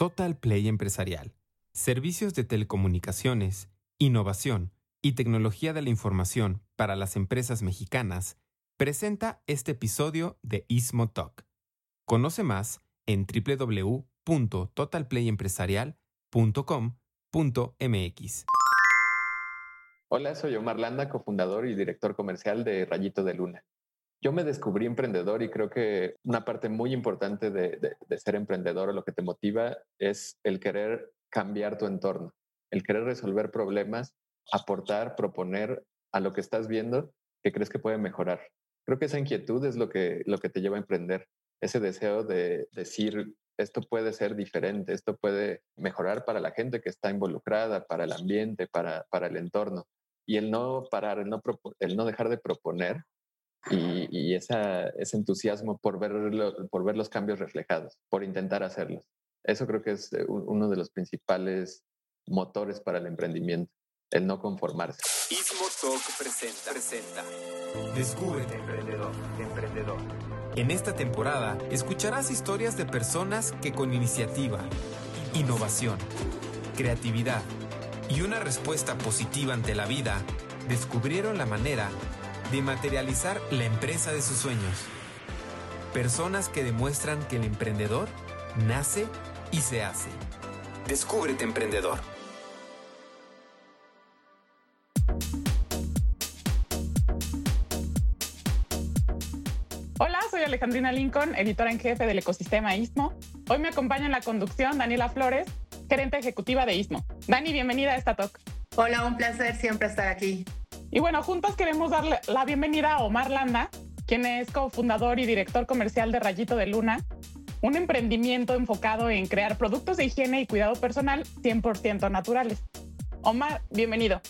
Total Play Empresarial, servicios de telecomunicaciones, innovación y tecnología de la información para las empresas mexicanas, presenta este episodio de Ismo Talk. Conoce más en www.totalplayempresarial.com.mx. Hola, soy Omar Landa, cofundador y director comercial de Rayito de Luna. Yo me descubrí emprendedor y creo que una parte muy importante de, ser emprendedor o lo que te motiva es el querer cambiar tu entorno, el querer resolver problemas, aportar, proponer a lo que estás viendo que crees que puede mejorar. Creo que esa inquietud es lo que, lo que te lleva a emprender, ese deseo de decir, esto puede ser diferente, esto puede mejorar para la gente que está involucrada, para el ambiente, para, para el entorno. Y el no parar, el no, el no dejar de proponer y, esa, ese entusiasmo por ver, por ver los cambios reflejados, por intentar hacerlos. Eso creo que es eh, uno de los principales motores para el emprendimiento, el no conformarse. Ismo Talk presenta, presenta. Descúbrete emprendedor, emprendedor. En esta temporada escucharás historias de personas que con iniciativa, innovación, creatividad y una respuesta positiva ante la vida descubrieron la manera de materializar la empresa de sus sueños. Personas que demuestran que el emprendedor nace y se hace. Descúbrete emprendedor. Hola, soy Alejandrina Lincoln, editora en jefe del ecosistema ISMO. Hoy me acompaña en la conducción Daniela Flores, gerente ejecutiva de ISMO. Dani, bienvenida a esta talk. Hola, un placer siempre estar aquí. Y bueno, juntos queremos darle la bienvenida a Omar Landa, quien es cofundador y director comercial de Rayito de Luna, un emprendimiento enfocado en crear productos de higiene y cuidado personal 100% naturales. Omar, bienvenido.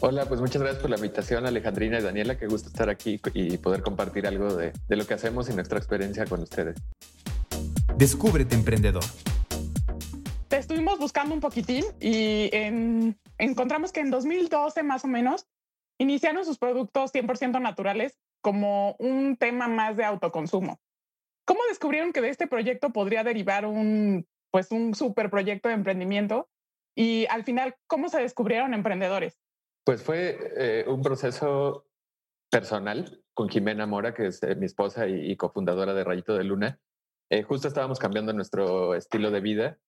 Hola, pues muchas gracias por la invitación, Alejandrina y Daniela. Qué gusto estar aquí y poder compartir algo de, de lo que hacemos y nuestra experiencia con ustedes. Descúbrete emprendedor. Te estuvimos buscando un poquitín y encontramos que en 2012 más o menos iniciaron sus productos 100% naturales como un tema más de autoconsumo. ¿Cómo descubrieron que de este proyecto podría derivar un, pues un super proyecto de emprendimiento? Y al final, ¿cómo se descubrieron emprendedores? Pues fue eh, un proceso personal con Jimena Mora, que es eh, mi esposa y, cofundadora de Rayito de Luna. Eh, justo estábamos cambiando nuestro estilo de vida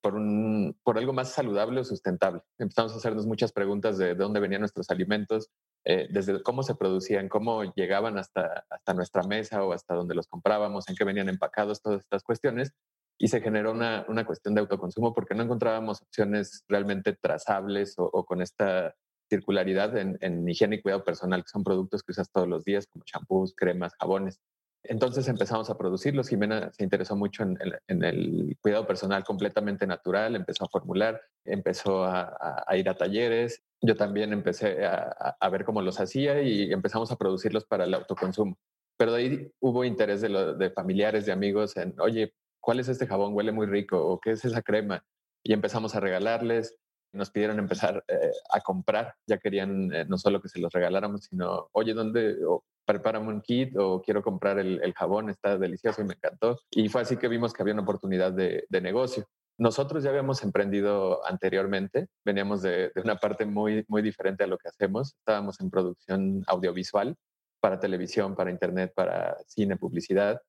por, un, por algo más saludable o sustentable. Empezamos a hacernos muchas preguntas de, de dónde venían nuestros alimentos, eh, desde cómo se producían, cómo llegaban hasta, hasta nuestra mesa o hasta donde los comprábamos, en qué venían empacados, todas estas cuestiones. Y se generó una, una cuestión de autoconsumo porque no encontrábamos opciones realmente trazables o, con esta circularidad en, en, higiene y cuidado personal, que son productos que usas todos los días, como champús, cremas, jabones. Entonces empezamos a producirlos. Jimena se interesó mucho en, el cuidado personal completamente natural, empezó a formular, empezó a, ir a talleres yo también empecé a, ver cómo los hacía y empezamos a producirlos para el autoconsumo. Pero de ahí hubo interés de, familiares, de amigos en, oye, ¿cuál es este jabón? Huele muy rico. ¿O qué es esa crema? Y empezamos a regalarles. Nos pidieron empezar eh, a comprar. Ya querían eh, no solo que se los regaláramos, sino, oye, ¿dónde? O, prepárame un kit o quiero comprar el, jabón, está delicioso y me encantó. Y fue así que vimos que había una oportunidad de negocio. Nosotros ya habíamos emprendido anteriormente, veníamos de, una parte muy, muy diferente a lo que hacemos. Estábamos en producción audiovisual para televisión, para internet, para cine, publicidad.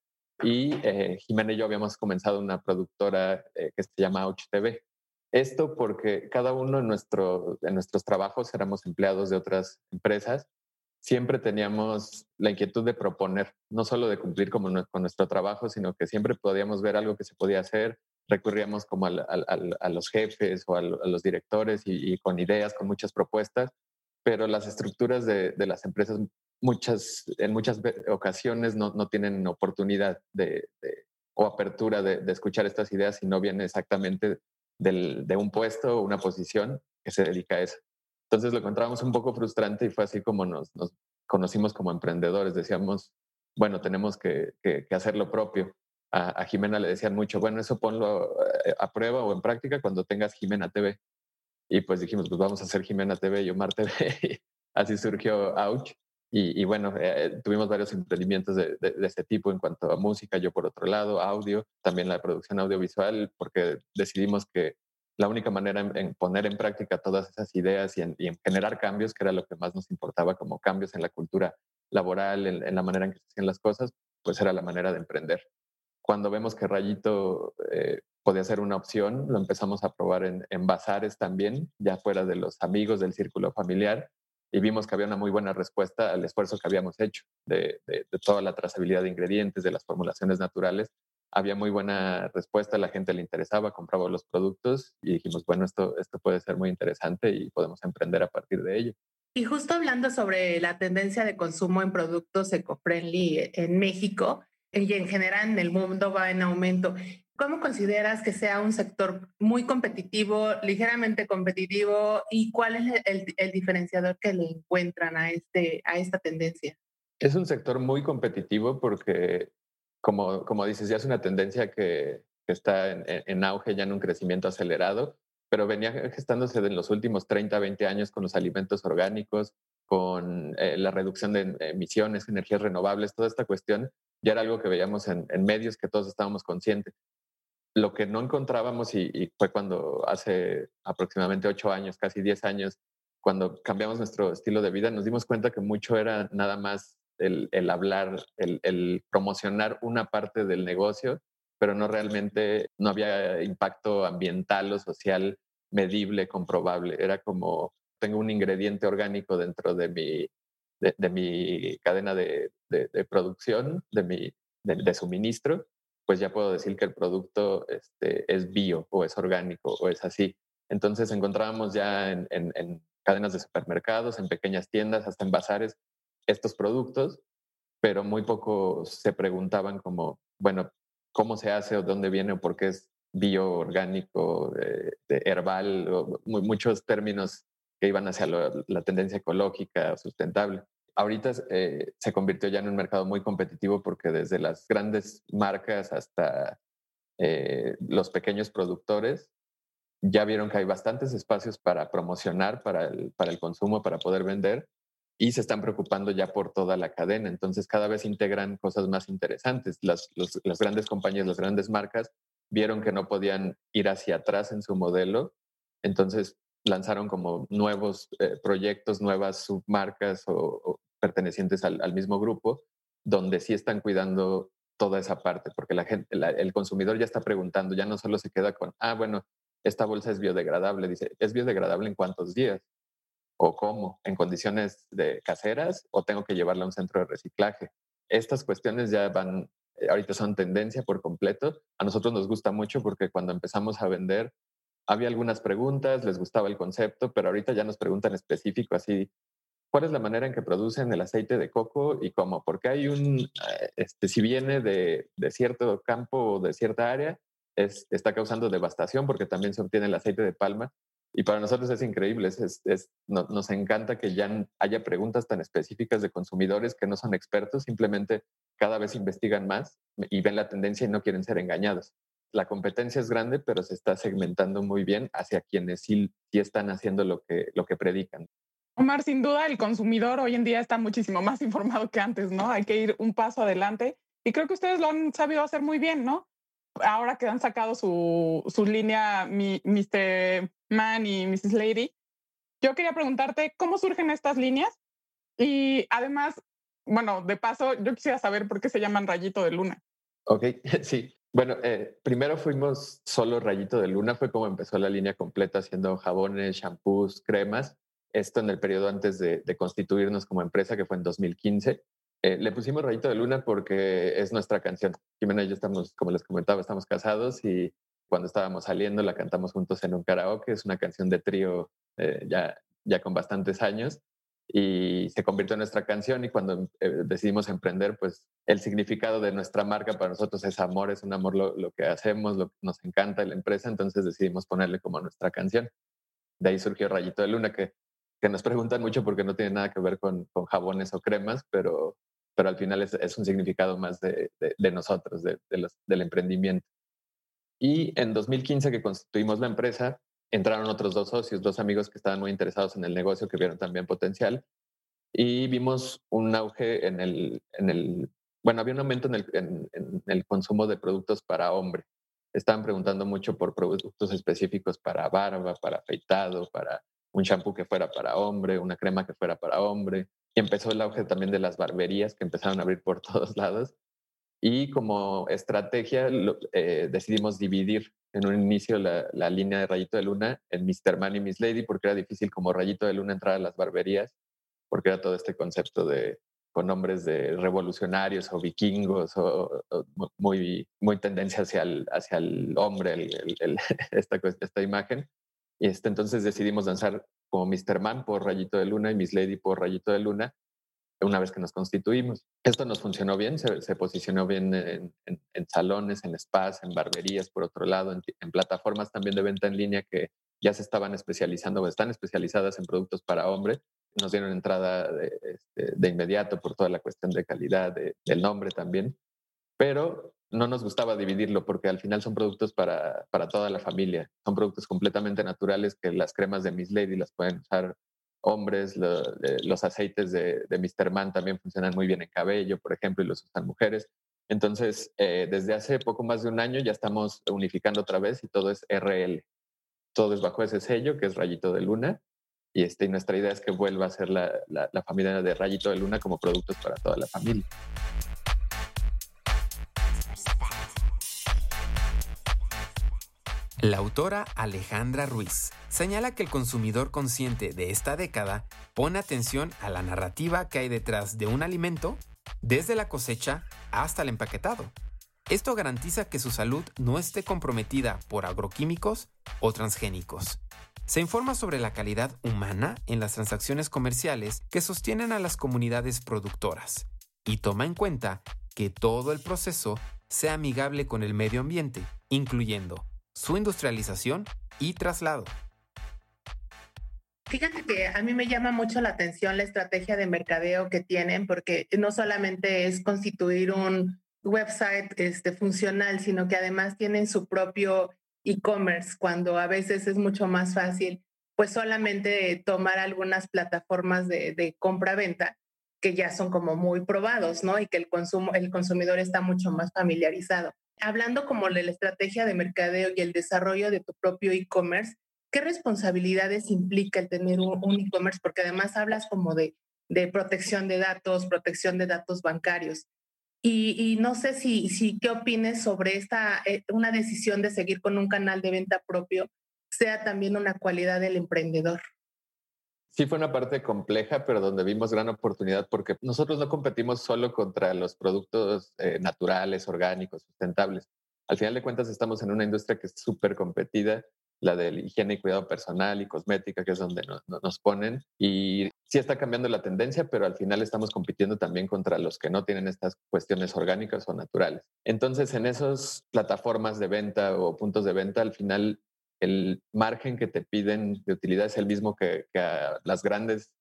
Y eh, Jimena y yo habíamos comenzado una productora eh, que se llama Ouch TV. Esto porque cada uno en, nuestro, en nuestros trabajos éramos empleados de otras empresas. Siempre teníamos la inquietud de proponer, no solo de cumplir con nuestro trabajo, sino que siempre podíamos ver algo que se podía hacer, recurríamos como a, los jefes o a, los directores y, con ideas, con muchas propuestas, pero las estructuras de, las empresas muchas, en muchas ocasiones no, tienen oportunidad de, o apertura de, escuchar estas ideas si no viene exactamente de un puesto o una posición que se dedica a eso. Entonces lo encontrábamos un poco frustrante y fue así como nos, conocimos como emprendedores. Decíamos, bueno, tenemos que hacer lo propio a, Jimena le decían mucho, bueno, eso ponlo eh, a prueba o en práctica cuando tengas Jimena TV. Y pues dijimos, pues vamos a hacer Jimena TV y Omar TV. Así surgió Ouch. Y, bueno, eh, tuvimos varios emprendimientos de, de, este tipo en cuanto a música, yo por otro lado, audio, también la producción audiovisual, porque decidimos que la única manera en, poner en práctica todas esas ideas y en, generar cambios, que era lo que más nos importaba, como cambios en la cultura laboral, en, la manera en que se hacían las cosas, pues era la manera de emprender. Cuando vemos que Rayito eh, podía ser una opción, lo empezamos a probar en, en bazares también, ya fuera de los amigos del círculo familiar, y vimos que había una muy buena respuesta al esfuerzo que habíamos hecho de, toda la trazabilidad de ingredientes, de las formulaciones naturales. Había muy buena respuesta, la gente le interesaba, compraba los productos y dijimos, bueno, esto, esto puede ser muy interesante y podemos emprender a partir de ello. Y justo hablando sobre la tendencia de consumo en productos eco-friendly en México y en general en el mundo va en aumento. ¿Cómo consideras que sea un sector muy competitivo, ligeramente competitivo y cuál es el, diferenciador que le encuentran a, este, a esta tendencia? Es un sector muy competitivo porque, como, como dices, ya es una tendencia que, está en, auge, ya en un crecimiento acelerado, pero venía gestándose en los últimos 30, 20 años con los alimentos orgánicos, con eh, la reducción de emisiones, energías renovables, toda esta cuestión ya era algo que veíamos en, en medios que todos estábamos conscientes lo que no encontrábamos, y, fue cuando hace aproximadamente ocho años, casi diez años, cuando cambiamos nuestro estilo de vida, nos dimos cuenta que mucho era nada más el, hablar, el, promocionar una parte del negocio, pero no realmente, no había impacto ambiental o social medible, comprobable. Era como, tengo un ingrediente orgánico dentro de mi, de, mi cadena de, producción, de mi de suministro, pues ya puedo decir que el producto este, es bio o es orgánico o es así. Entonces encontrábamos ya en, cadenas de supermercados, en pequeñas tiendas, hasta en bazares, estos productos, pero muy poco se preguntaban como, bueno, ¿cómo se hace o dónde viene o por qué es bio, orgánico, de, herbal, muchos términos que iban hacia la tendencia ecológica, sustentable ahorita eh, se convirtió ya en un mercado muy competitivo porque desde las grandes marcas hasta eh, los pequeños productores ya vieron que hay bastantes espacios para promocionar, para el, para el consumo, para poder vender y se están preocupando ya por toda la cadena. Entonces cada vez integran cosas más interesantes. Las, las grandes compañías, las grandes marcas vieron que no podían ir hacia atrás en su modelo. Entonces lanzaron como nuevos eh, proyectos, nuevas submarcas o, pertenecientes al, mismo grupo, donde sí están cuidando toda esa parte, porque la gente, el consumidor ya está preguntando, ya no solo se queda con, ah, bueno, esta bolsa es biodegradable, dice, ¿es biodegradable en cuántos días? ¿O cómo? ¿En condiciones de caseras o tengo que llevarla a un centro de reciclaje? Estas cuestiones ya van, eh, ahorita son tendencia por completo. A nosotros nos gusta mucho porque cuando empezamos a vender había algunas preguntas, les gustaba el concepto, pero ahorita ya nos preguntan específico así, ¿cuál es la manera en que producen el aceite de coco y cómo? Porque hay un, eh, este, si viene de, de cierto campo o de cierta área, es, está causando devastación porque también se obtiene el aceite de palma. Y para nosotros es increíble, es, es, nos encanta que ya haya preguntas tan específicas de consumidores que no son expertos, simplemente cada vez investigan más y ven la tendencia y no quieren ser engañados la competencia es grande, pero se está segmentando muy bien hacia quienes sí, están haciendo lo que, lo que predican. Omar, sin duda el consumidor hoy en día está muchísimo más informado que antes, ¿no? Hay que ir un paso adelante y creo que ustedes lo han sabido hacer muy bien, ¿no? Ahora que han sacado su, su línea Mr. Man y Mrs. Lady, yo quería preguntarte cómo surgen estas líneas y además, bueno, de paso, yo quisiera saber por qué se llaman Rayito de Luna. Ok, sí. Bueno, eh, primero fuimos solo Rayito de Luna, fue como empezó la línea completa haciendo jabones, shampoos, cremas. Esto en el periodo antes de, constituirnos como empresa, que fue en 2015. Eh, le pusimos Rayito de Luna porque es nuestra canción. Jimena y yo estamos, como les comentaba, estamos casados y cuando estábamos saliendo la cantamos juntos en un karaoke. Es una canción de trío eh, ya, ya con bastantes años y se convirtió en nuestra canción y cuando eh, decidimos emprender, pues el significado de nuestra marca para nosotros es amor, es un amor lo, que hacemos, lo que nos encanta de la empresa, entonces decidimos ponerle como nuestra canción. De ahí surgió Rayito de Luna, que, que nos preguntan mucho porque no tiene nada que ver con, con jabones o cremas, pero, pero al final es, es un significado más de, de, nosotros, de, los, del emprendimiento. Y en 2015 que constituimos la empresa, entraron otros dos socios, dos amigos que estaban muy interesados en el negocio, que vieron también potencial. y vimos un auge en el, en el bueno, había un aumento en el, en el consumo de productos para hombre. Estaban preguntando mucho por productos específicos para barba, para afeitado, para un shampoo que fuera para hombre, una crema que fuera para hombre. Y empezó el auge también de las barberías que empezaron a abrir por todos lados. Y como estrategia eh, decidimos dividir en un inicio la, línea de Rayito de Luna en Mr. Man y Miss Lady porque era difícil como Rayito de Luna entrar a las barberías porque era todo este concepto de con nombres de revolucionarios o vikingos o, muy, muy tendencia hacia el, hacia el hombre esta, esta imagen. Este, entonces decidimos lanzar como Mr. Man por Rayito de Luna y Miss Lady por Rayito de Luna una vez que nos constituimos. Esto nos funcionó bien, se, posicionó bien en, en, salones, en spas, en barberías, por otro lado, en, en, plataformas también de venta en línea que ya se estaban especializando o están especializadas en productos para hombre. Nos dieron entrada de, este, de inmediato por toda la cuestión de calidad del nombre también, pero no nos gustaba dividirlo porque al final son productos para, para toda la familia. Son productos completamente naturales que las cremas de Miss Lady las pueden usar hombres, los aceites de, de, Mr. Man también funcionan muy bien en cabello, por ejemplo, y los usan mujeres. Entonces, eh, desde hace poco más de un año ya estamos unificando otra vez y todo es RL. Todo es bajo ese sello que es Rayito de Luna. Y, este, nuestra idea es que vuelva a ser la, la familia de Rayito de Luna como productos para toda la familia. La autora Alejandra Ruiz señala que el consumidor consciente de esta década pone atención a la narrativa que hay detrás de un alimento, desde la cosecha hasta el empaquetado. Esto garantiza que su salud no esté comprometida por agroquímicos o transgénicos. Se informa sobre la calidad humana en las transacciones comerciales que sostienen a las comunidades productoras y toma en cuenta que todo el proceso sea amigable con el medio ambiente, incluyendo su industrialización y traslado. Fíjate que a mí me llama mucho la atención la estrategia de mercadeo que tienen, porque no solamente es constituir un website este, funcional, sino que además tienen su propio e-commerce, cuando a veces es mucho más fácil, pues solamente tomar algunas plataformas de, compra-venta que ya son como muy probados, ¿no? Y que el, consumo, el consumidor está mucho más familiarizado hablando como de la estrategia de mercadeo y el desarrollo de tu propio e-commerce, ¿qué responsabilidades implica el tener un, e-commerce? Porque además hablas como de, de, protección de datos, protección de datos bancarios. Y, no sé si, si qué opines sobre esta, eh, una decisión de seguir con un canal de venta propio sea también una cualidad del emprendedor. Sí fue una parte compleja, pero donde vimos gran oportunidad porque nosotros no competimos solo contra los productos eh, naturales, orgánicos, sustentables. Al final de cuentas estamos en una industria que es súper competida, la de higiene y cuidado personal y cosmética, que es donde nos ponen. Y sí está cambiando la tendencia, pero al final estamos compitiendo también contra los que no tienen estas cuestiones orgánicas o naturales. Entonces, en esas plataformas de venta o puntos de venta, al final el margen que te piden de utilidad es el mismo que, a las grandes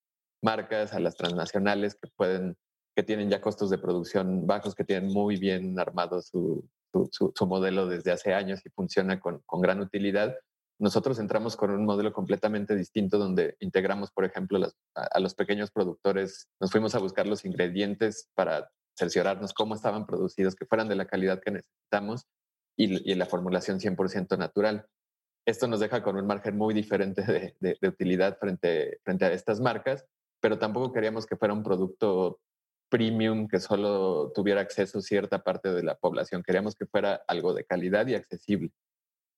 marcas, a las transnacionales que pueden, que tienen ya costos de producción bajos, que tienen muy bien armado su, modelo desde hace años y funciona con, con, gran utilidad. Nosotros entramos con un modelo completamente distinto donde integramos, por ejemplo, a, los pequeños productores, nos fuimos a buscar los ingredientes para cerciorarnos cómo estaban producidos, que fueran de la calidad que necesitamos y, y la formulación 100% natural. Esto nos deja con un margen muy diferente de, utilidad frente, frente a estas marcas, pero tampoco queríamos que fuera un producto premium que solo tuviera acceso a cierta parte de la población. Queríamos que fuera algo de calidad y accesible.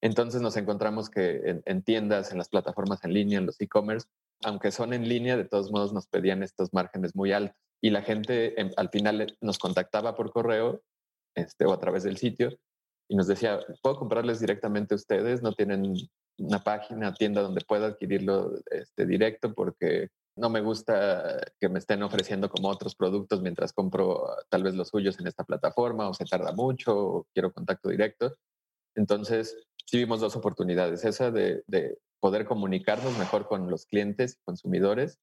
Entonces nos encontramos que en, tiendas, en las plataformas en línea, en los e-commerce, aunque son en línea, de todos modos nos pedían estos márgenes muy altos. Y la gente al final nos contactaba por correo este, o a través del sitio y nos decía, puedo comprarles directamente a ustedes, no tienen una página, tienda donde pueda adquirirlo este, directo porque no me gusta que me estén ofreciendo como otros productos mientras compro tal vez los suyos en esta plataforma o se tarda mucho o quiero contacto directo. Entonces, sí vimos dos oportunidades, esa de, de poder comunicarnos mejor con los clientes consumidores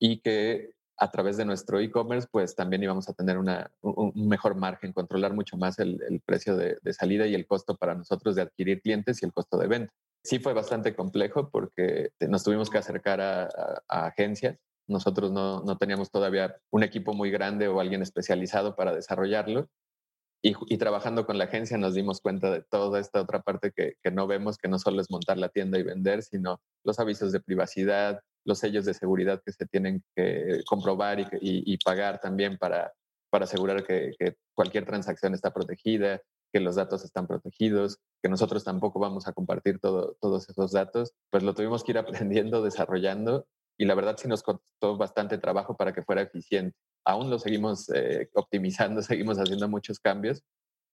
y que a través de nuestro e-commerce, pues también íbamos a tener una, un, mejor margen, controlar mucho más el, precio de, salida y el costo para nosotros de adquirir clientes y el costo de venta. Sí fue bastante complejo porque nos tuvimos que acercar a, agencias Nosotros no, no teníamos todavía un equipo muy grande o alguien especializado para desarrollarlo. Y, trabajando con la agencia nos dimos cuenta de toda esta otra parte que, no vemos, que no solo es montar la tienda y vender, sino los avisos de privacidad, los sellos de seguridad que se tienen que comprobar y, pagar también para, para asegurar que, que, cualquier transacción está protegida, que los datos están protegidos, que nosotros tampoco vamos a compartir todo, todos esos datos, pues lo tuvimos que ir aprendiendo, desarrollando y la verdad sí nos costó bastante trabajo para que fuera eficiente. Aún lo seguimos eh, optimizando, seguimos haciendo muchos cambios,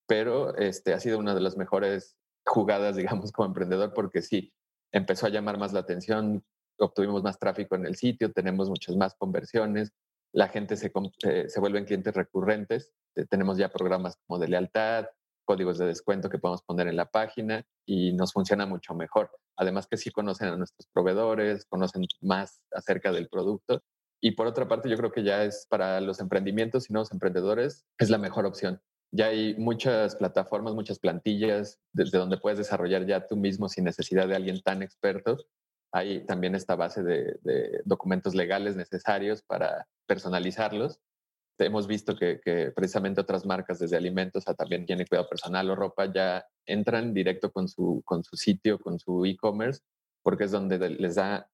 pero este, ha sido una de las mejores jugadas, digamos, como emprendedor, porque sí, empezó a llamar más la atención, obtuvimos más tráfico en el sitio, tenemos muchas más conversiones, la gente se, eh, se vuelven clientes recurrentes, tenemos ya programas como de lealtad, códigos de descuento que podemos poner en la página y nos funciona mucho mejor. Además que sí conocen a nuestros proveedores, conocen más acerca del producto. Y por otra parte, yo creo que ya es para los emprendimientos y nuevos emprendedores, es la mejor opción. Ya hay muchas plataformas, muchas plantillas desde donde puedes desarrollar ya tú mismo sin necesidad de alguien tan experto. Hay también esta base de, de documentos legales necesarios para personalizarlos hemos visto que, precisamente otras marcas, desde alimentos a también tiene cuidado personal o ropa, ya entran directo con su, con su sitio, con su e-commerce, porque es donde les da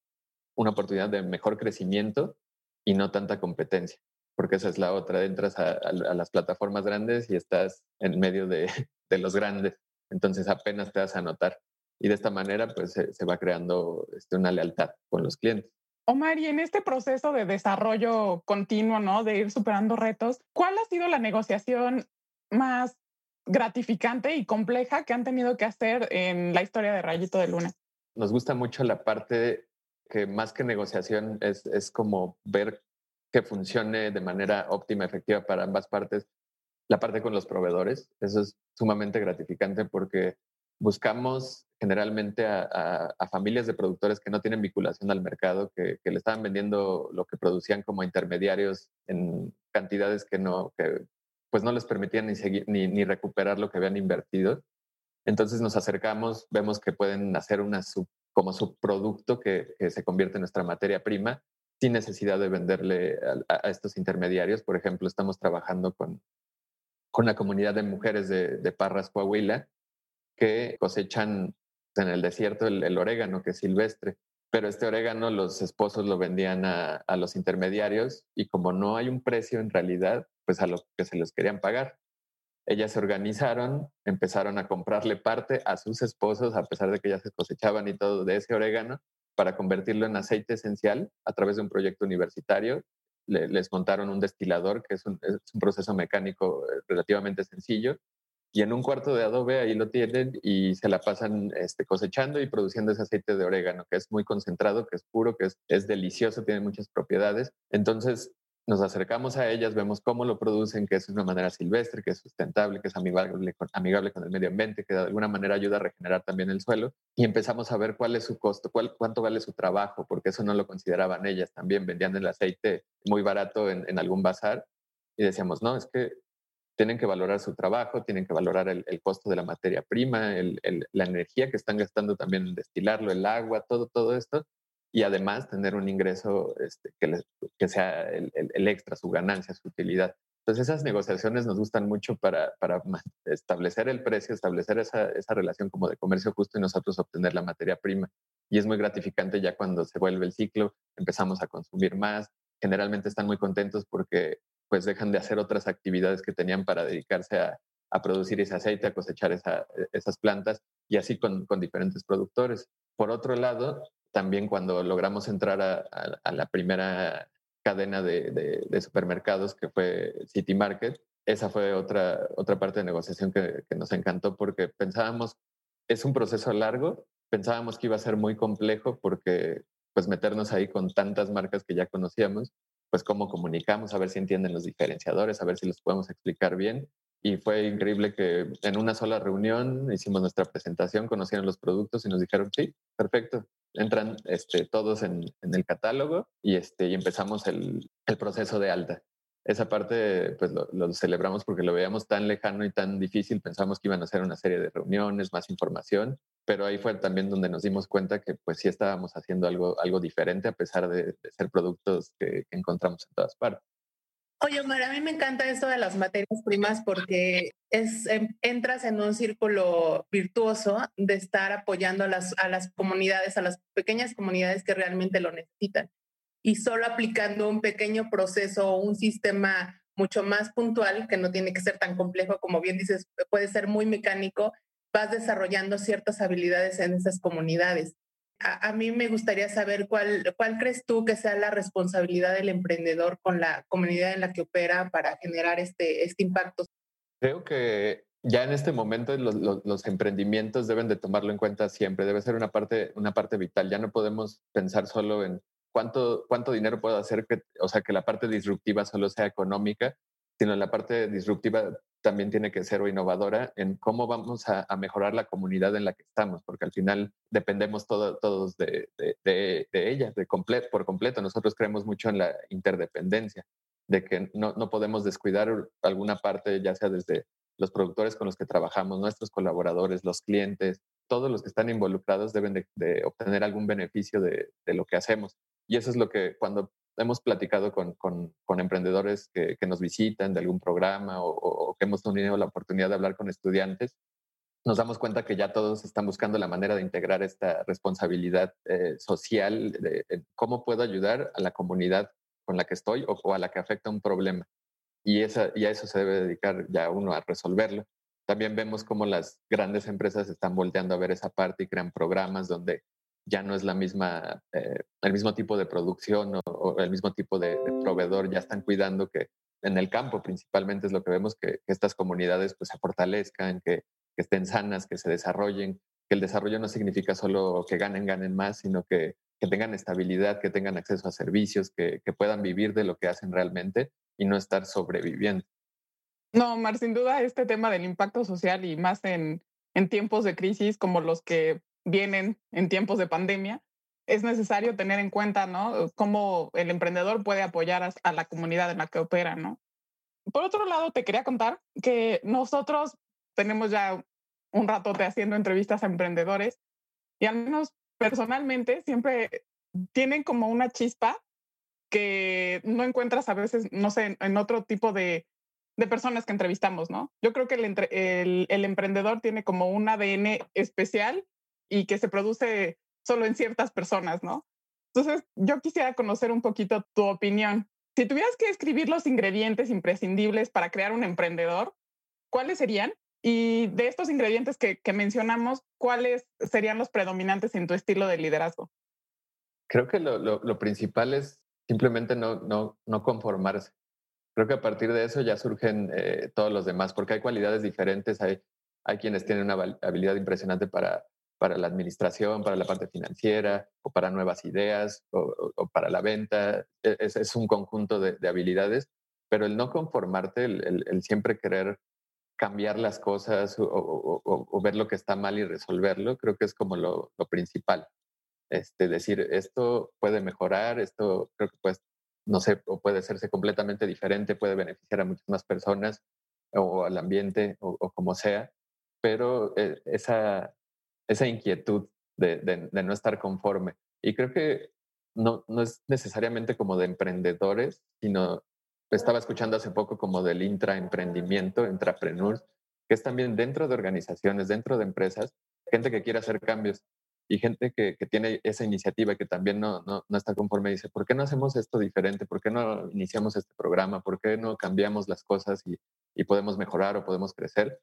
una oportunidad de mejor crecimiento y no tanta competencia, porque esa es la otra. Entras a, las plataformas grandes y estás en medio de, los grandes, entonces apenas te vas a notar. Y de esta manera, pues se, va creando este, una lealtad con los clientes. Omar, y en este proceso de desarrollo continuo, ¿no? De ir superando retos, ¿cuál ha sido la negociación más gratificante y compleja que han tenido que hacer en la historia de Rayito de Luna? Nos gusta mucho la parte que más que negociación es, es como ver que funcione de manera óptima, efectiva para ambas partes. La parte con los proveedores, eso es sumamente gratificante porque buscamos generalmente a, familias de productores que no tienen vinculación al mercado, que, le estaban vendiendo lo que producían como intermediarios en cantidades que no, que pues no les permitían ni, seguir, ni, recuperar lo que habían invertido. Entonces nos acercamos, vemos que pueden hacer una como subproducto que, que, se convierte en nuestra materia prima sin necesidad de venderle a, estos intermediarios. Por ejemplo, estamos trabajando con, con la comunidad de mujeres de, de Parras, Coahuila, que cosechan en el desierto el, orégano, que es silvestre. Pero este orégano los esposos lo vendían a, los intermediarios y como no hay un precio en realidad, pues a lo que se les querían pagar. Ellas se organizaron, empezaron a comprarle parte a sus esposos, a pesar de que ya se cosechaban y todo de ese orégano, para convertirlo en aceite esencial a través de un proyecto universitario. les montaron un destilador, que es un proceso mecánico eh, relativamente sencillo, y en un cuarto de adobe ahí lo tienen y se la pasan este, cosechando y produciendo ese aceite de orégano, que es muy concentrado, que es puro, que es, delicioso, tiene muchas propiedades. Entonces nos acercamos a ellas, vemos cómo lo producen, que es una manera silvestre, que es sustentable, que es amigable con, amigable con el medio ambiente, que de alguna manera ayuda a regenerar también el suelo. Y empezamos a ver cuál es su costo, cuál, cuánto vale su trabajo, porque eso no lo consideraban ellas. También vendían el aceite muy barato en, en algún bazar y decíamos, no, es que tienen que valorar su trabajo, tienen que valorar el, costo de la materia prima, la energía que están gastando también en destilarlo, el agua, todo, todo esto, y además tener un ingreso este, que, que, sea el, extra, su ganancia, su utilidad. Entonces esas negociaciones nos gustan mucho para, para establecer el precio, establecer esa, esa relación como de comercio justo y nosotros obtener la materia prima. Y es muy gratificante ya cuando se vuelve el ciclo, empezamos a consumir más, generalmente están muy contentos porque pues dejan de hacer otras actividades que tenían para dedicarse a, producir ese aceite, a cosechar esas plantas y así con, diferentes productores. Por otro lado, también cuando logramos entrar a, la primera cadena de, supermercados que fue City Market, esa fue otra, otra parte de negociación que, que nos encantó porque pensábamos, es un proceso largo, pensábamos que iba a ser muy complejo porque pues meternos ahí con tantas marcas que ya conocíamos, pues cómo comunicamos, a ver si entienden los diferenciadores, a ver si los podemos explicar bien. Y fue increíble que en una sola reunión hicimos nuestra presentación, conocieron los productos y nos dijeron, sí, perfecto, entran este, todos en, el catálogo y, este, y empezamos el, proceso de alta. Esa parte pues lo, celebramos porque lo veíamos tan lejano y tan difícil, pensamos que iban a hacer una serie de reuniones, más información, pero ahí fue también donde nos dimos cuenta que pues sí estábamos haciendo algo, algo diferente a pesar de, ser productos que, encontramos en todas partes. Oye, Omar, a mí me encanta esto de las materias primas porque es, entras en un círculo virtuoso de estar apoyando a las, a las comunidades, a las pequeñas comunidades que realmente lo necesitan. Y solo aplicando un pequeño proceso o un sistema mucho más puntual, que no tiene que ser tan complejo, como bien dices, puede ser muy mecánico, vas desarrollando ciertas habilidades en esas comunidades. A, mí me gustaría saber cuál, cuál crees tú que sea la responsabilidad del emprendedor con la comunidad en la que opera para generar este, este impacto. Creo que ya en este momento los, emprendimientos deben de tomarlo en cuenta siempre, debe ser una parte, una parte vital. Ya no podemos pensar solo en cuánto, cuánto dinero puedo hacer, que, o sea, que la parte disruptiva solo sea económica, sino la parte disruptiva también tiene que ser o innovadora en cómo vamos a, mejorar la comunidad en la que estamos, porque al final dependemos todos de, de, ella de por completo. Nosotros creemos mucho en la interdependencia, de que no, no podemos descuidar alguna parte, ya sea desde los productores con los que trabajamos, nuestros colaboradores, los clientes, todos los que están involucrados deben de, obtener algún beneficio de, lo que hacemos. Y eso es lo que cuando hemos platicado con, emprendedores que, nos visitan de algún programa o, que hemos tenido la oportunidad de hablar con estudiantes, nos damos cuenta que ya todos están buscando la manera de integrar esta responsabilidad eh, social, cómo puedo ayudar a la comunidad con la que estoy o, a la que afecta un problema. Y, esa, y a eso se debe dedicar ya uno a resolverlo. También vemos cómo las grandes empresas están volteando a ver esa parte y crean programas donde ya no es la misma, eh, el mismo tipo de producción o, el mismo tipo de, proveedor, ya están cuidando que en el campo principalmente es lo que vemos, que, estas comunidades pues se fortalezcan, que, estén sanas, que se desarrollen, que el desarrollo no significa solo que ganen, ganen más, sino que, tengan estabilidad, que tengan acceso a servicios, que, puedan vivir de lo que hacen realmente y no estar sobreviviendo. No, Mar, sin duda este tema del impacto social y más en, en tiempos de crisis como los que vienen en tiempos de pandemia, es necesario tener en cuenta, ¿no? Cómo el emprendedor puede apoyar a, la comunidad en la que opera, ¿no? Por otro lado, te quería contar que nosotros tenemos ya un ratote haciendo entrevistas a emprendedores y al menos personalmente siempre tienen como una chispa que no encuentras a veces, no sé, en otro tipo de, de personas que entrevistamos, ¿no? Yo creo que el, emprendedor tiene como un ADN especial y que se produce solo en ciertas personas, ¿no? Entonces, yo quisiera conocer un poquito tu opinión. Si tuvieras que escribir los ingredientes imprescindibles para crear un emprendedor, ¿cuáles serían? Y de estos ingredientes que, mencionamos, ¿cuáles serían los predominantes en tu estilo de liderazgo? Creo que lo, principal es simplemente no, conformarse. Creo que a partir de eso ya surgen eh, todos los demás, porque hay cualidades diferentes, hay, hay quienes tienen una habilidad impresionante para para la administración, para la parte financiera, o para nuevas ideas, o, para la venta. E, es, es un conjunto de, habilidades, pero el no conformarte, el, siempre querer cambiar las cosas o, ver lo que está mal y resolverlo, creo que es como lo, principal. Este, decir, esto puede mejorar, esto creo que pues, no sé, o puede hacerse completamente diferente, puede beneficiar a muchas más personas o al ambiente o, como sea, pero eh, esa, esa inquietud de, no estar conforme. Y creo que no, no es necesariamente como de emprendedores, sino estaba escuchando hace poco como del intraemprendimiento, intrapreneurs, que es también dentro de organizaciones, dentro de empresas, gente que quiere hacer cambios y gente que, tiene esa iniciativa que también no, no, no, está conforme dice, ¿por qué no hacemos esto diferente? ¿Por qué no iniciamos este programa? ¿Por qué no cambiamos las cosas y, y podemos mejorar o podemos crecer?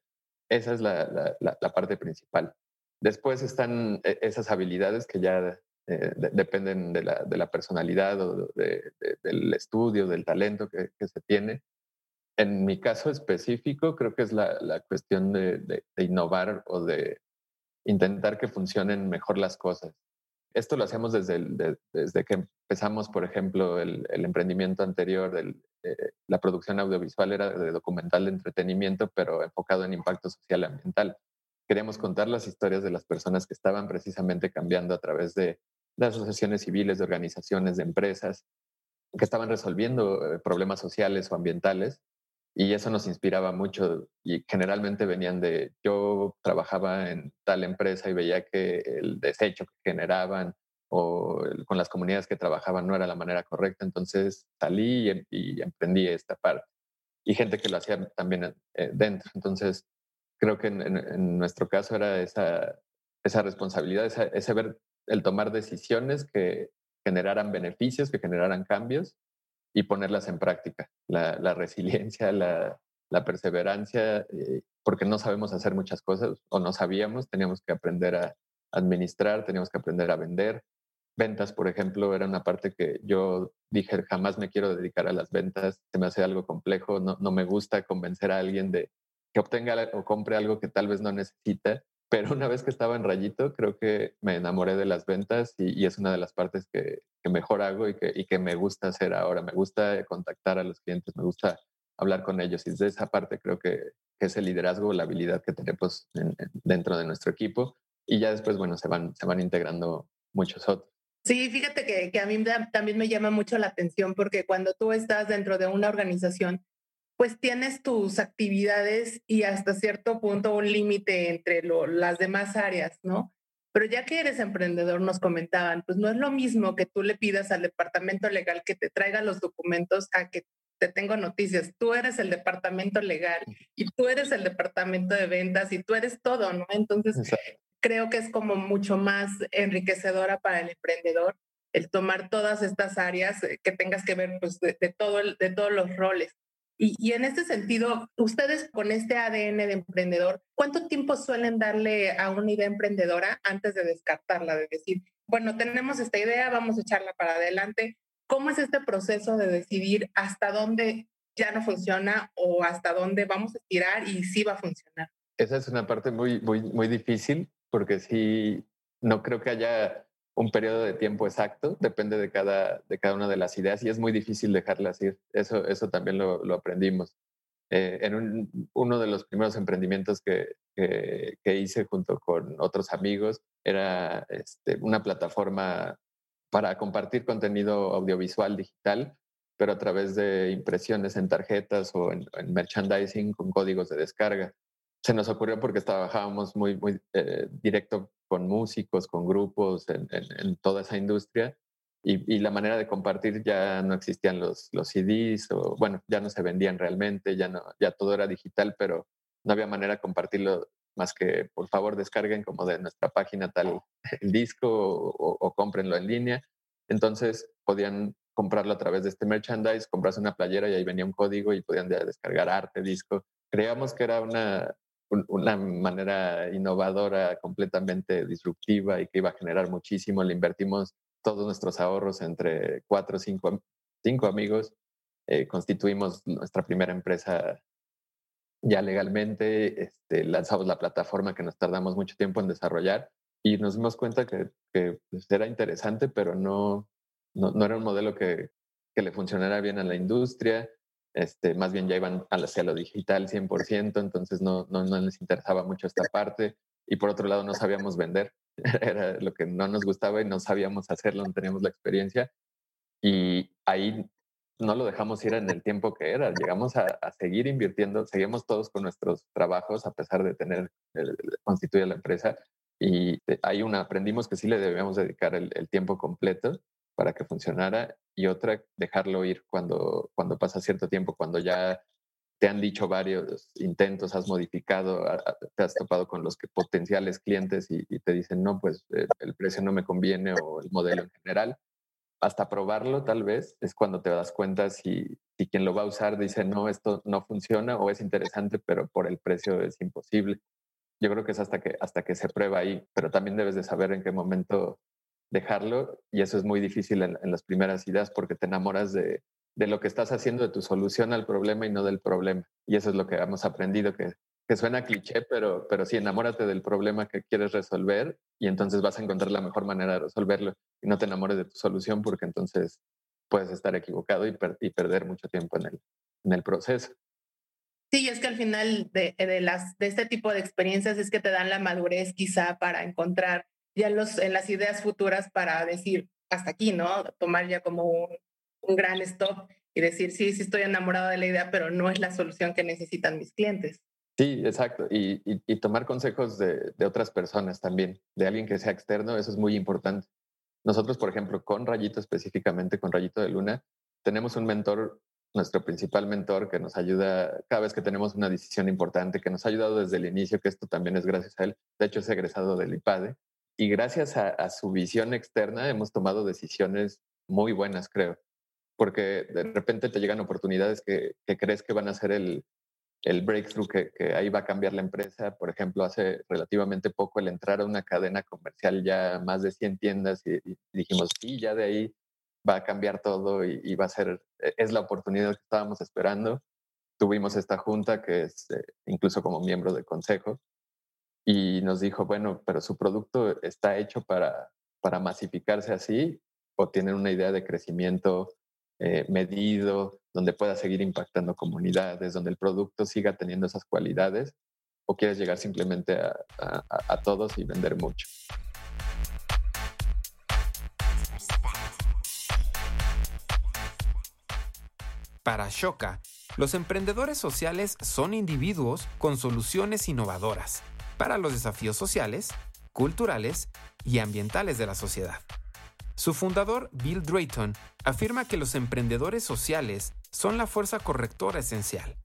Esa es la, la, la parte principal. Después están eh, esas habilidades que ya eh, dependen de la, de la, personalidad o del estudio, del talento que, se tiene. En mi caso específico, creo que es la, cuestión de, innovar o de intentar que funcionen mejor las cosas. Esto lo hacemos desde, desde que empezamos, por ejemplo, el, emprendimiento anterior, de eh, la producción audiovisual era de documental de entretenimiento, pero enfocado en impacto social y ambiental queríamos contar las historias de las personas que estaban precisamente cambiando a través de, asociaciones civiles, de organizaciones, de empresas, que estaban resolviendo eh, problemas sociales o ambientales y eso nos inspiraba mucho y generalmente venían de, yo trabajaba en tal empresa y veía que el desecho que generaban o con las comunidades que trabajaban no era la manera correcta, entonces salí y, em, emprendí esta parte. Y gente que lo hacía también eh, dentro. Entonces, creo que en, nuestro caso era esa, esa responsabilidad, ese ver, el tomar decisiones que generaran beneficios, que generaran cambios y ponerlas en práctica. La, resiliencia, la, perseverancia, eh, porque no sabemos hacer muchas cosas o no sabíamos, teníamos que aprender a administrar, teníamos que aprender a vender. Ventas, por ejemplo, era una parte que yo dije, jamás me quiero dedicar a las ventas, se me hace algo complejo, no, no me gusta convencer a alguien de que obtenga o compre algo que tal vez no necesita pero una vez que estaba en Rayito, creo que me enamoré de las ventas y, es una de las partes que, mejor hago y que, y que, me gusta hacer ahora. Me gusta contactar a los clientes, me gusta hablar con ellos. Y de esa parte creo que, es el liderazgo, la habilidad que tenemos dentro de nuestro equipo. Y ya después, bueno, se van, se van integrando muchos otros. Sí, fíjate que, que a mí también me llama mucho la atención porque cuando tú estás dentro de una organización, pues tienes tus actividades y hasta cierto punto un límite entre las demás áreas, ¿no? Pero ya que eres emprendedor, nos comentaban, pues no es lo mismo que tú le pidas al departamento legal que te traiga los documentos a que te tengo noticias. Tú eres el departamento legal y tú eres el departamento de ventas y tú eres todo, ¿no? Entonces, creo que es como mucho más enriquecedora para el emprendedor el tomar todas estas áreas eh, que tengas que ver pues, de, todo de todos los roles. Y, en este sentido, ustedes con este ADN de emprendedor, ¿cuánto tiempo suelen darle a una idea emprendedora antes de descartarla? De decir, bueno, tenemos esta idea, vamos a echarla para adelante. ¿Cómo es este proceso de decidir hasta dónde ya no funciona o hasta dónde vamos a estirar y sí va a funcionar? Esa es una parte muy, muy, muy difícil porque sí, no creo que haya un periodo de tiempo exacto, depende de cada, de cada una de las ideas y es muy difícil dejarlas ir. Eso, eso también lo, aprendimos. Eh, en uno de los primeros emprendimientos que, que, hice junto con otros amigos era este, una plataforma para compartir contenido audiovisual digital, pero a través de impresiones en tarjetas o en, en merchandising con códigos de descarga se nos ocurrió porque trabajábamos muy, muy eh, directo con músicos, con grupos, en, toda esa industria. Y, la manera de compartir ya no existían los, los CDs, o bueno, ya no se vendían realmente, ya, no, ya todo era digital, pero no había manera de compartirlo más que por favor descarguen como de nuestra página tal el disco o, o cómprenlo en línea. Entonces podían comprarlo a través de este merchandise, comprarse una playera y ahí venía un código y podían descargar arte, disco. Creíamos que era una, una manera innovadora, completamente disruptiva y que iba a generar muchísimo. Le invertimos todos nuestros ahorros entre cuatro o cinco, cinco amigos. Eh, constituimos nuestra primera empresa ya legalmente. Este, lanzamos la plataforma que nos tardamos mucho tiempo en desarrollar y nos dimos cuenta que, pues, era interesante, pero no, no, no, era un modelo que, que le funcionara bien a la industria este, más bien ya iban hacia lo digital 100%, entonces no, no, no les interesaba mucho esta parte. Y por otro lado, no sabíamos vender, era lo que no nos gustaba y no sabíamos hacerlo, no teníamos la experiencia. Y ahí no lo dejamos ir en el tiempo que era, llegamos a, seguir invirtiendo, seguimos todos con nuestros trabajos a pesar de tener constituida la empresa y ahí una aprendimos que sí le debíamos dedicar el, el tiempo completo para que funcionara y otra dejarlo ir cuando, cuando pasa cierto tiempo, cuando ya te han dicho varios intentos, has modificado, te has topado con los que, potenciales clientes y, te dicen, no, pues eh, el precio no me conviene o el modelo en general. Hasta probarlo tal vez es cuando te das cuenta si, si quien lo va a usar dice, no, esto no funciona o es interesante, pero por el precio es imposible. Yo creo que es hasta que, hasta que se prueba ahí, pero también debes de saber en qué momento dejarlo y eso es muy difícil en, las primeras ideas porque te enamoras de, de, lo que estás haciendo, de tu solución al problema y no del problema. Y eso es lo que hemos aprendido, que, que suena cliché, pero, pero sí, enamórate del problema que quieres resolver y entonces vas a encontrar la mejor manera de resolverlo y no te enamores de tu solución porque entonces puedes estar equivocado y, y perder mucho tiempo en el, en el proceso. Sí, es que al final de, de, las, de este tipo de experiencias es que te dan la madurez quizá para encontrar ya los, en las ideas futuras para decir hasta aquí, ¿no? Tomar ya como un, gran stop y decir, sí, sí estoy enamorada de la idea, pero no es la solución que necesitan mis clientes. Sí, exacto. Y, tomar consejos de, otras personas también, de alguien que sea externo, eso es muy importante. Nosotros, por ejemplo, con Rayito específicamente, con Rayito de Luna, tenemos un mentor, nuestro principal mentor, que nos ayuda cada vez que tenemos una decisión importante, que nos ha ayudado desde el inicio, que esto también es gracias a él. De hecho, es egresado del IPADE. Y gracias a su visión externa hemos tomado decisiones muy buenas, creo porque de repente te llegan oportunidades que, crees que van a ser el, breakthrough que, ahí va a cambiar la empresa. Por ejemplo, hace relativamente poco el entrar a una cadena comercial ya más de 100 tiendas y, dijimos, sí, ya de ahí va a cambiar todo y, va a ser, e, es la oportunidad que estábamos esperando. Tuvimos esta junta que es eh, incluso como miembro del consejo y nos dijo, bueno, pero su producto está hecho para, para masificarse así o tienen una idea de crecimiento eh, medido, donde pueda seguir impactando comunidades, donde el producto siga teniendo esas cualidades, o quieres llegar simplemente a, todos y vender mucho. Para Shoka, los emprendedores sociales son individuos con soluciones innovadoras para los desafíos sociales, culturales y ambientales de la sociedad. Su fundador, Bill Drayton, afirma que los emprendedores sociales son la fuerza correctora esencial.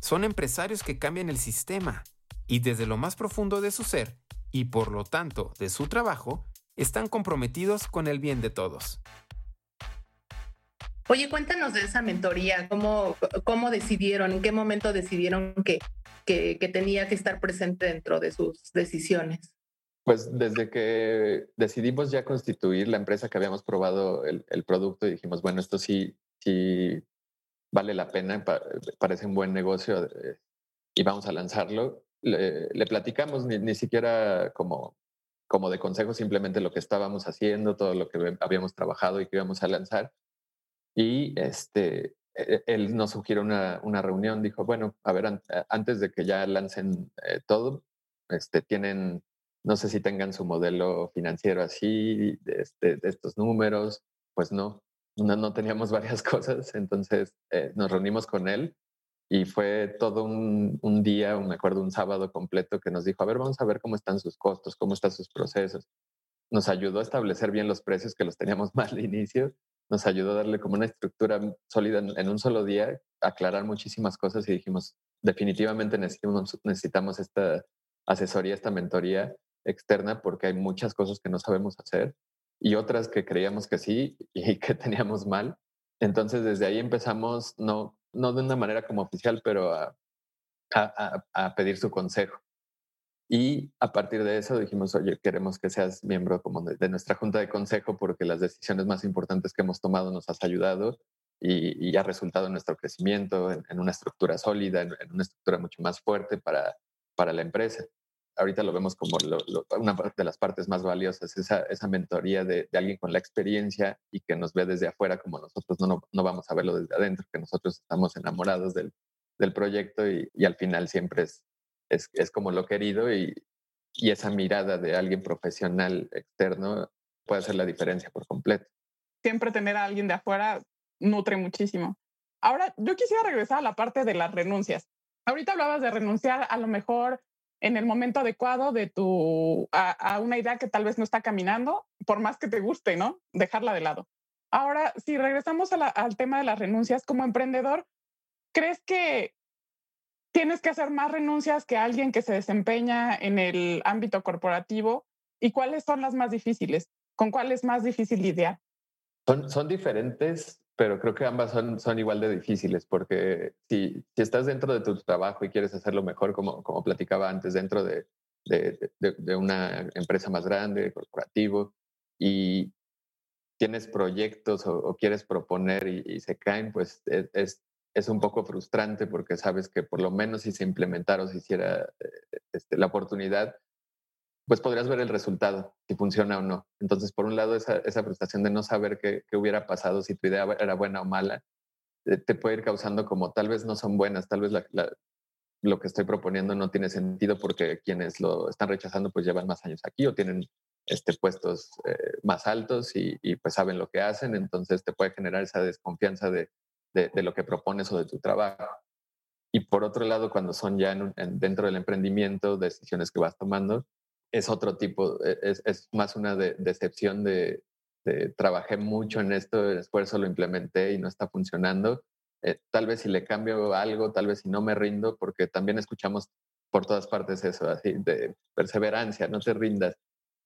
Son empresarios que cambian el sistema y desde lo más profundo de su ser, y por lo tanto de su trabajo, están comprometidos con el bien de todos. Oye, cuéntanos de esa mentoría, cómo, cómo decidieron, en qué momento decidieron que, que tenía que estar presente dentro de sus decisiones. Pues desde que decidimos ya constituir la empresa que habíamos probado el, producto y dijimos, bueno, esto sí, sí vale la pena, parece un buen negocio eh, y vamos a lanzarlo. Le, platicamos ni, ni, siquiera como, como de consejo, simplemente lo que estábamos haciendo, todo lo que habíamos trabajado y que íbamos a lanzar. Y este, e, él nos sugirió una, una reunión, dijo, bueno, a ver, antes de que ya lancen eh, todo, este, tienen no sé si tengan su modelo financiero así, de, este, estos números, pues no, no, no teníamos varias cosas, entonces eh, nos reunimos con él y fue todo un, un, día, me acuerdo, un sábado completo que nos dijo, a ver, vamos a ver cómo están sus costos, cómo están sus procesos. Nos ayudó a establecer bien los precios que los teníamos mal al inicio, nos ayudó a darle como una estructura sólida en, un solo día, aclarar muchísimas cosas y dijimos, definitivamente necesitamos, necesitamos esta asesoría, esta mentoría externa porque hay muchas cosas que no sabemos hacer y otras que creíamos que sí y que teníamos mal. Entonces desde ahí empezamos, no, no de una manera como oficial, pero a, a, pedir su consejo. Y a partir de eso dijimos, oye, queremos que seas miembro como de, nuestra junta de consejo porque las decisiones más importantes que hemos tomado nos has ayudado y, ha resultado en nuestro crecimiento, en, una estructura sólida, en, en, una estructura mucho más fuerte para, para la empresa ahorita lo vemos como una de las partes más valiosas, esa, esa mentoría de, alguien con la experiencia y que nos ve desde afuera como nosotros no, no, vamos a verlo desde adentro, que nosotros estamos enamorados del, del proyecto y, y, al final siempre es, es, es como lo querido y, y, esa mirada de alguien profesional externo puede hacer la diferencia por completo. Siempre tener a alguien de afuera nutre muchísimo. Ahora, yo quisiera regresar a la parte de las renuncias. Ahorita hablabas de renunciar a lo mejor en el momento adecuado de tu, a, una idea que tal vez no está caminando, por más que te guste, ¿no? Dejarla de lado. Ahora, si regresamos al tema de las renuncias, como emprendedor, ¿crees que tienes que hacer más renuncias que alguien que se desempeña en el ámbito corporativo? ¿Y cuáles son las más difíciles? ¿Con cuál es más difícil lidiar? Son, son diferentes pero creo que ambas son, son igual de difíciles porque si, si estás dentro de tu trabajo y quieres hacerlo mejor, como, como platicaba antes, dentro de, de, de, una empresa más grande, corporativo, y tienes proyectos o, quieres proponer y, se caen, pues es, es, es, un poco frustrante porque sabes que por lo menos si se implementara o se hiciera eh, este, la oportunidad, pues podrías ver el resultado, si funciona o no. Entonces, por un lado, esa, esa frustración de no saber qué, qué, hubiera pasado, si tu idea era buena o mala, eh, te puede ir causando como tal vez no son buenas, tal vez lo que estoy proponiendo no tiene sentido porque quienes lo están rechazando pues llevan más años aquí o tienen este, puestos eh, más altos y, y, pues saben lo que hacen, entonces te puede generar esa desconfianza de, de, lo que propones o de tu trabajo. Y por otro lado, cuando son ya dentro del emprendimiento, decisiones que vas tomando, es otro tipo, e, es, más una decepción de, trabajé mucho en esto, el esfuerzo lo implementé y no está funcionando. Eh, tal vez si le cambio algo, tal vez si no me rindo, porque también escuchamos por todas partes eso, así de perseverancia, no te rindas,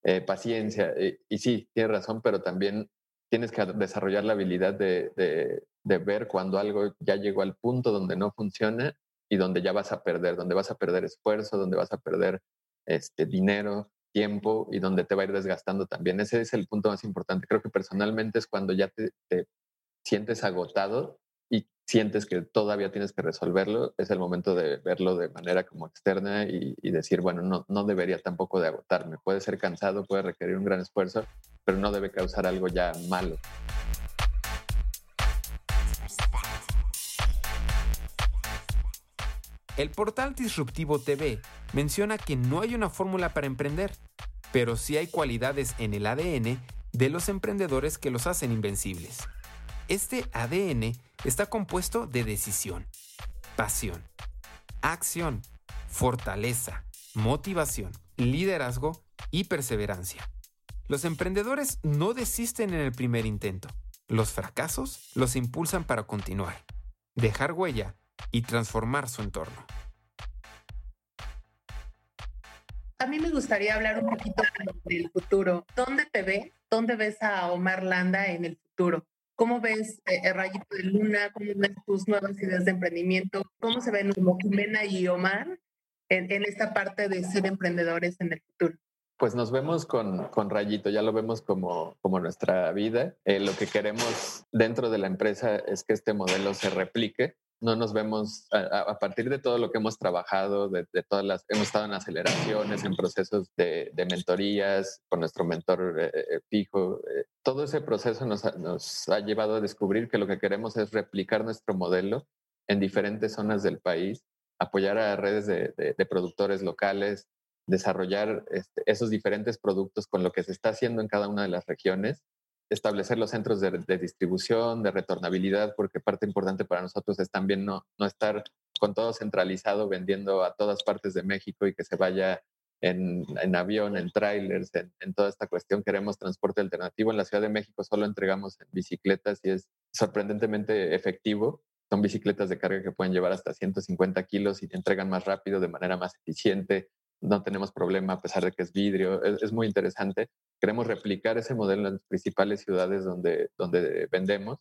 eh, paciencia. y sí, tienes razón, pero también tienes que desarrollar la habilidad de, de, ver cuando algo ya llegó al punto donde no funciona y donde ya vas a perder, donde vas a perder esfuerzo, donde vas a perder este, dinero, tiempo y donde te va a ir desgastando también. Ese es el punto más importante. Creo que personalmente es cuando ya te, sientes agotado y sientes que todavía tienes que resolverlo, es el momento de verlo de manera como externa y, decir, bueno, no, no debería tampoco de agotarme. Puede ser cansado, puede requerir un gran esfuerzo, pero no debe causar algo ya malo. El portal Disruptivo TV menciona que no hay una fórmula para emprender, pero sí hay cualidades en el ADN de los emprendedores que los hacen invencibles. Este ADN está compuesto de decisión, pasión, acción, fortaleza, motivación, liderazgo y perseverancia. Los emprendedores no desisten en el primer intento. Los fracasos los impulsan para continuar, dejar huella y transformar su entorno. A mí me gustaría hablar un poquito del futuro. ¿Dónde te ves? ¿Dónde ves a Omar Landa en el futuro? ¿Cómo ves eh, Rayito de Luna? ¿Cómo ves tus nuevas ideas de emprendimiento? ¿Cómo se ven como Jimena y Omar en, en esta parte de ser emprendedores en el futuro? Pues nos vemos con, con Rayito, ya lo vemos como, como nuestra vida. Eh, lo que queremos dentro de la empresa es que este modelo se replique. No nos vemos a, partir de todo lo que hemos trabajado, de, todas las, hemos estado en aceleraciones, en procesos de, de mentorías con nuestro mentor eh, eh, fijo. todo ese proceso nos ha, nos ha llevado a descubrir que lo que queremos es replicar nuestro modelo en diferentes zonas del país, apoyar a redes de, de productores locales, desarrollar este, esos diferentes productos con lo que se está haciendo en cada una de las regiones, establecer los centros de, distribución, de retornabilidad, porque parte importante para nosotros es también no, no estar con todo centralizado vendiendo a todas partes de México y que se vaya en, en avión, en trailers, en, toda esta cuestión. Queremos transporte alternativo. En la Ciudad de México solo entregamos en bicicletas y es sorprendentemente efectivo. Son bicicletas de carga que pueden llevar hasta 150 kilos y entregan más rápido, de manera más eficiente no tenemos problema a pesar de que es vidrio. Es, muy interesante. Queremos replicar ese modelo en las principales ciudades donde, donde vendemos.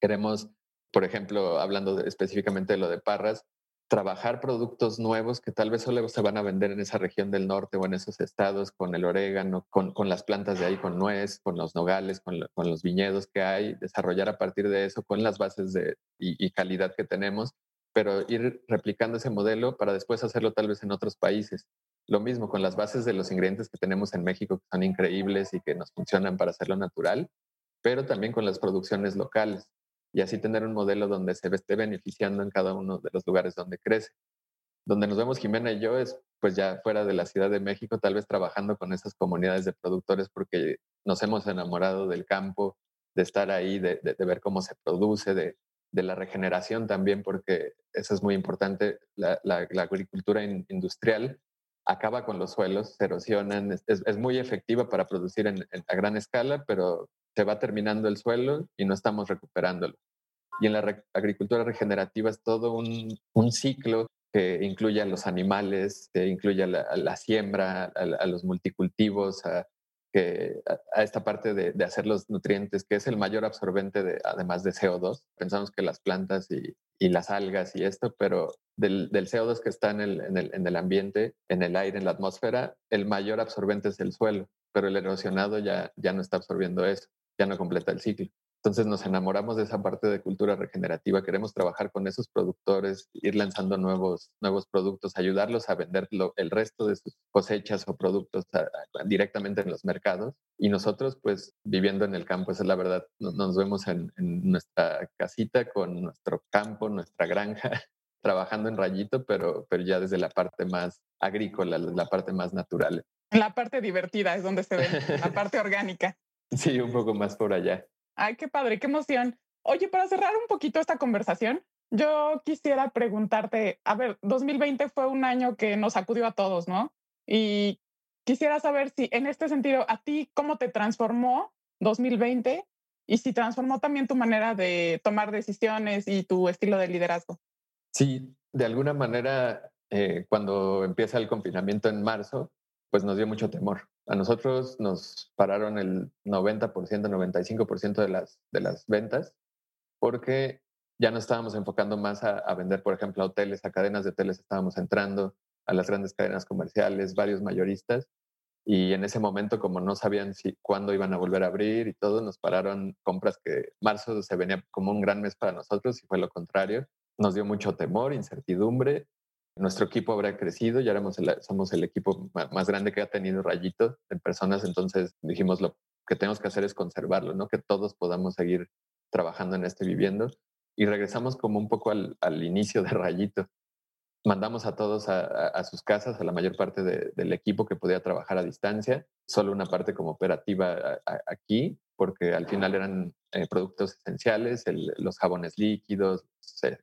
Queremos, por ejemplo, hablando específicamente de lo de Parras, trabajar productos nuevos que tal vez solo se van a vender en esa región del norte o en esos estados, con el orégano, con, con las plantas de ahí, con nuez, con los nogales, con, con, los viñedos que hay, desarrollar a partir de eso con las bases de, y calidad que tenemos pero ir replicando ese modelo para después hacerlo tal vez en otros países. Lo mismo con las bases de los ingredientes que tenemos en México, que son increíbles y que nos funcionan para hacerlo natural, pero también con las producciones locales y así tener un modelo donde se esté beneficiando en cada uno de los lugares donde crece. Donde nos vemos Jimena y yo es pues ya fuera de la Ciudad de México, tal vez trabajando con esas comunidades de productores porque nos hemos enamorado del campo, de estar ahí, de, de ver cómo se produce, de, de la regeneración también, porque eso es muy importante. La, agricultura industrial acaba con los suelos, se erosionan, es, muy efectiva para producir a gran escala, pero se va terminando el suelo y no estamos recuperándolo. Y en la agricultura regenerativa es todo un, ciclo que incluye a los animales, que incluye a la, siembra, a, los multicultivos, a, a, esta parte de, hacer los nutrientes, que es el mayor absorbente de, además de CO2. Pensamos que las plantas y, las algas y esto, pero del, CO2 que está en el, en el, ambiente, en el aire, en la atmósfera, el mayor absorbente es el suelo, pero el erosionado ya, ya no está absorbiendo eso, ya no completa el ciclo. Entonces nos enamoramos de esa parte de cultura regenerativa, queremos trabajar con esos productores, ir lanzando nuevos, nuevos productos, ayudarlos a vender el resto de sus cosechas o productos directamente en los mercados. Y nosotros, pues viviendo en el campo, esa es la verdad, nos, vemos en, nuestra casita con nuestro campo, nuestra granja, trabajando en rayito, pero, pero ya desde la parte más agrícola, la parte más natural. La parte divertida es donde se ve, la parte orgánica. Sí, un poco más por allá. Ay, qué padre, qué emoción. Oye, para cerrar un poquito esta conversación, yo quisiera preguntarte, a ver, 2020 fue un año que nos sacudió a todos, ¿no? Y quisiera saber si en este sentido, a ti, ¿cómo te transformó 2020 y si transformó también tu manera de tomar decisiones y tu estilo de liderazgo? Sí, de alguna manera, eh, cuando empieza el confinamiento en marzo, pues nos dio mucho temor. A nosotros nos pararon el 90%, 95% de las, de las ventas porque ya no estábamos enfocando más a, vender, por ejemplo, a hoteles, a cadenas de hoteles, estábamos entrando a las grandes cadenas comerciales, varios mayoristas, y en ese momento, como no sabían si cuándo iban a volver a abrir y todo, nos pararon compras que marzo se venía como un gran mes para nosotros y fue lo contrario. Nos dio mucho temor, incertidumbre. Nuestro equipo habrá crecido, ya éramos somos el equipo más grande que ha tenido Rayito en personas, entonces dijimos lo que tenemos que hacer es conservarlo, ¿no? Que todos podamos seguir trabajando en este viviendo. Y regresamos como un poco al, inicio de Rayito mandamos a todos a, sus casas, a la mayor parte del equipo que podía trabajar a distancia, solo una parte como operativa aquí, porque al final eran eh, productos esenciales, los jabones líquidos,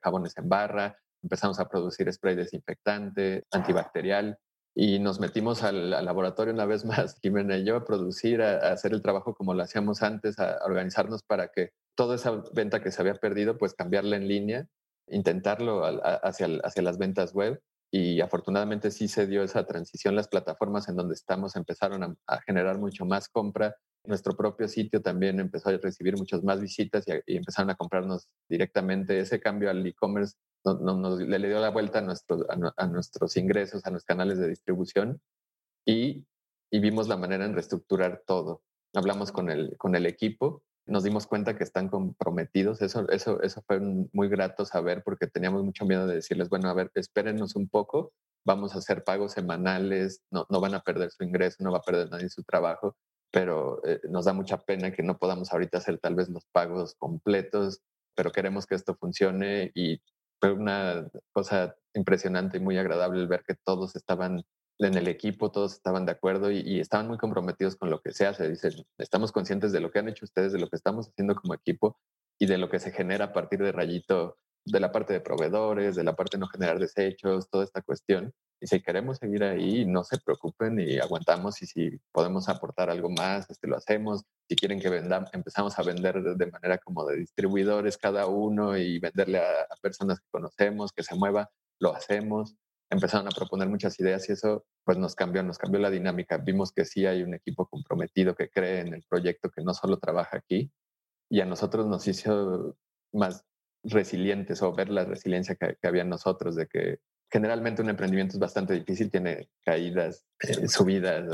jabones en barra, empezamos a producir spray desinfectante, antibacterial, y nos metimos al, laboratorio una vez más, Jimena y yo, a producir, a, hacer el trabajo como lo hacíamos antes, a organizarnos para que toda esa venta que se había perdido, pues cambiarla en línea intentarlo hacia, hacia las ventas web y afortunadamente sí se dio esa transición. Las plataformas en donde estamos empezaron a, generar mucho más compra. Nuestro propio sitio también empezó a recibir muchas más visitas y, empezaron a comprarnos directamente. Ese cambio al e-commerce nos, le, dio la vuelta a, nuestro, a, nuestros ingresos, a nuestros canales de distribución y, y vimos la manera en reestructurar todo. Hablamos con el, con el equipo nos dimos cuenta que están comprometidos. Eso, eso, eso fue muy grato saber porque teníamos mucho miedo de decirles, bueno, a ver, espérenos un poco, vamos a hacer pagos semanales, no, no van a perder su ingreso, no va a perder nadie su trabajo, pero eh, nos da mucha pena que no podamos ahorita hacer tal vez los pagos completos, pero queremos que esto funcione y fue una cosa impresionante y muy agradable el ver que todos estaban en el equipo todos estaban de acuerdo y, estaban muy comprometidos con lo que se hace. Dicen, estamos conscientes de lo que han hecho ustedes, de lo que estamos haciendo como equipo y de lo que se genera a partir de Rayito, de la parte de proveedores, de la parte de no generar desechos, toda esta cuestión. Y si queremos seguir ahí, no se preocupen y aguantamos y si podemos aportar algo más, este, lo hacemos. Si quieren que vendamos, empezamos a vender de manera como de distribuidores cada uno y venderle a personas que conocemos, que se mueva, lo hacemos empezaron a proponer muchas ideas y eso pues nos cambió, nos cambió la dinámica. Vimos que sí hay un equipo comprometido que cree en el proyecto, que no solo trabaja aquí y a nosotros nos hizo más resilientes o ver la resiliencia que, había en nosotros de que generalmente un emprendimiento es bastante difícil, tiene caídas, eh, subidas,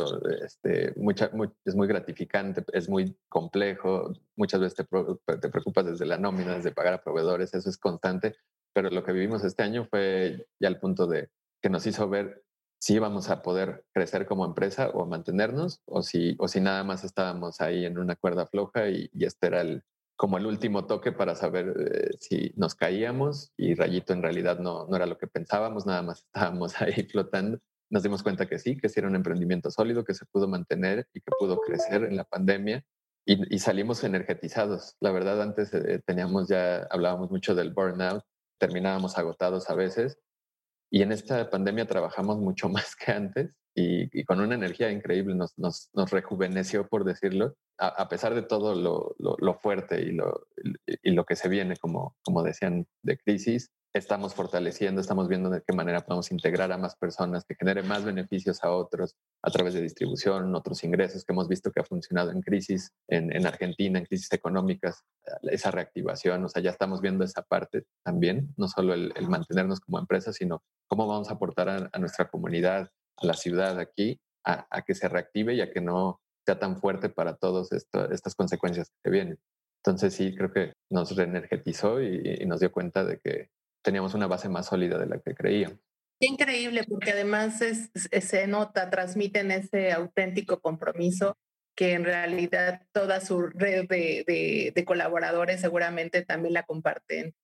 este, mucha, es muy gratificante, es muy complejo, muchas veces te, te, preocupas desde la nómina, desde pagar a proveedores, eso es constante, pero lo que vivimos este año fue ya al punto de que nos hizo ver si íbamos a poder crecer como empresa o mantenernos o si, o si nada más estábamos ahí en una cuerda floja y, este era el, como el último toque para saber eh, si nos caíamos y Rayito en realidad no, no era lo que pensábamos, nada más estábamos ahí flotando. Nos dimos cuenta que sí, que sí era un emprendimiento sólido, que se pudo mantener y que pudo crecer en la pandemia y, salimos energetizados. La verdad, antes eh, teníamos ya, hablábamos mucho del burnout, terminábamos agotados a veces y en esta pandemia trabajamos mucho más que antes y, con una energía increíble nos, nos, nos rejuveneció, por decirlo, a, pesar de todo lo, lo, lo fuerte y lo, y lo que se viene, como, como decían, de crisis estamos fortaleciendo, estamos viendo de qué manera podemos integrar a más personas, que genere más beneficios a otros a través de distribución, otros ingresos que hemos visto que ha funcionado en crisis en, Argentina, en crisis económicas, esa reactivación, o sea, ya estamos viendo esa parte también, no solo el, mantenernos como empresa, sino cómo vamos a aportar a, nuestra comunidad, a la ciudad aquí, a, que se reactive y a que no sea tan fuerte para todas estas consecuencias que vienen. Entonces sí, creo que nos reenergetizó y nos dio cuenta de que teníamos una base más sólida de la que creíamos. Increíble, porque además se nota, transmiten ese auténtico compromiso que en realidad toda su red de, de, colaboradores seguramente también la comparten.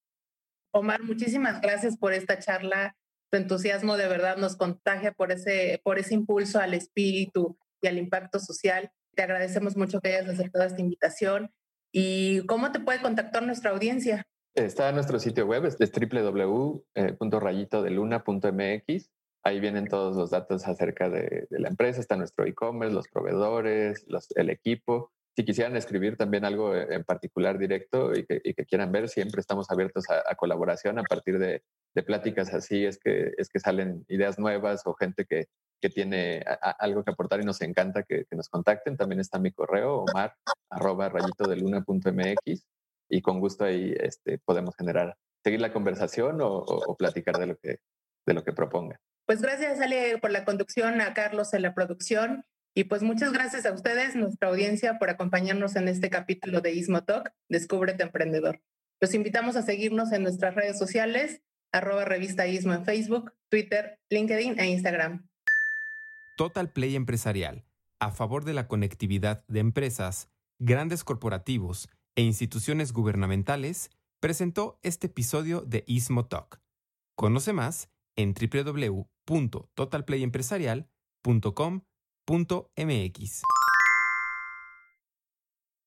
Omar, muchísimas gracias por esta charla. Tu entusiasmo de verdad nos contagia por ese, por ese impulso al espíritu y al impacto social. Te agradecemos mucho que hayas aceptado esta invitación ¿Y cómo te puede contactar nuestra audiencia? Está en nuestro sitio web, es www.rayitodeluna.mx. Ahí vienen todos los datos acerca de, la empresa, está nuestro e-commerce, los proveedores, el equipo. Si quisieran escribir también algo en particular directo y que, quieran ver, siempre estamos abiertos a, colaboración a partir de, pláticas así, es que, es que salen ideas nuevas o gente que, que tiene algo que aportar y nos encanta que, nos contacten. También está mi correo, omar, arroba rayitodeluna.mx y con gusto ahí este, podemos generar, seguir la conversación o, platicar de lo, que, de lo que proponga. Pues gracias, Ale, por la conducción, a Carlos en la producción y pues muchas gracias a ustedes, nuestra audiencia, por acompañarnos en este capítulo de Ismo Talk, Descúbrete Emprendedor. Los invitamos a seguirnos en nuestras redes sociales, arroba revista Ismo en Facebook, Twitter, LinkedIn e Instagram. Total Play Empresarial, a favor de la conectividad de empresas, grandes corporativos e instituciones gubernamentales, presentó este episodio de Ismo Talk. Conoce más en www.totalplayempresarial.com.mx.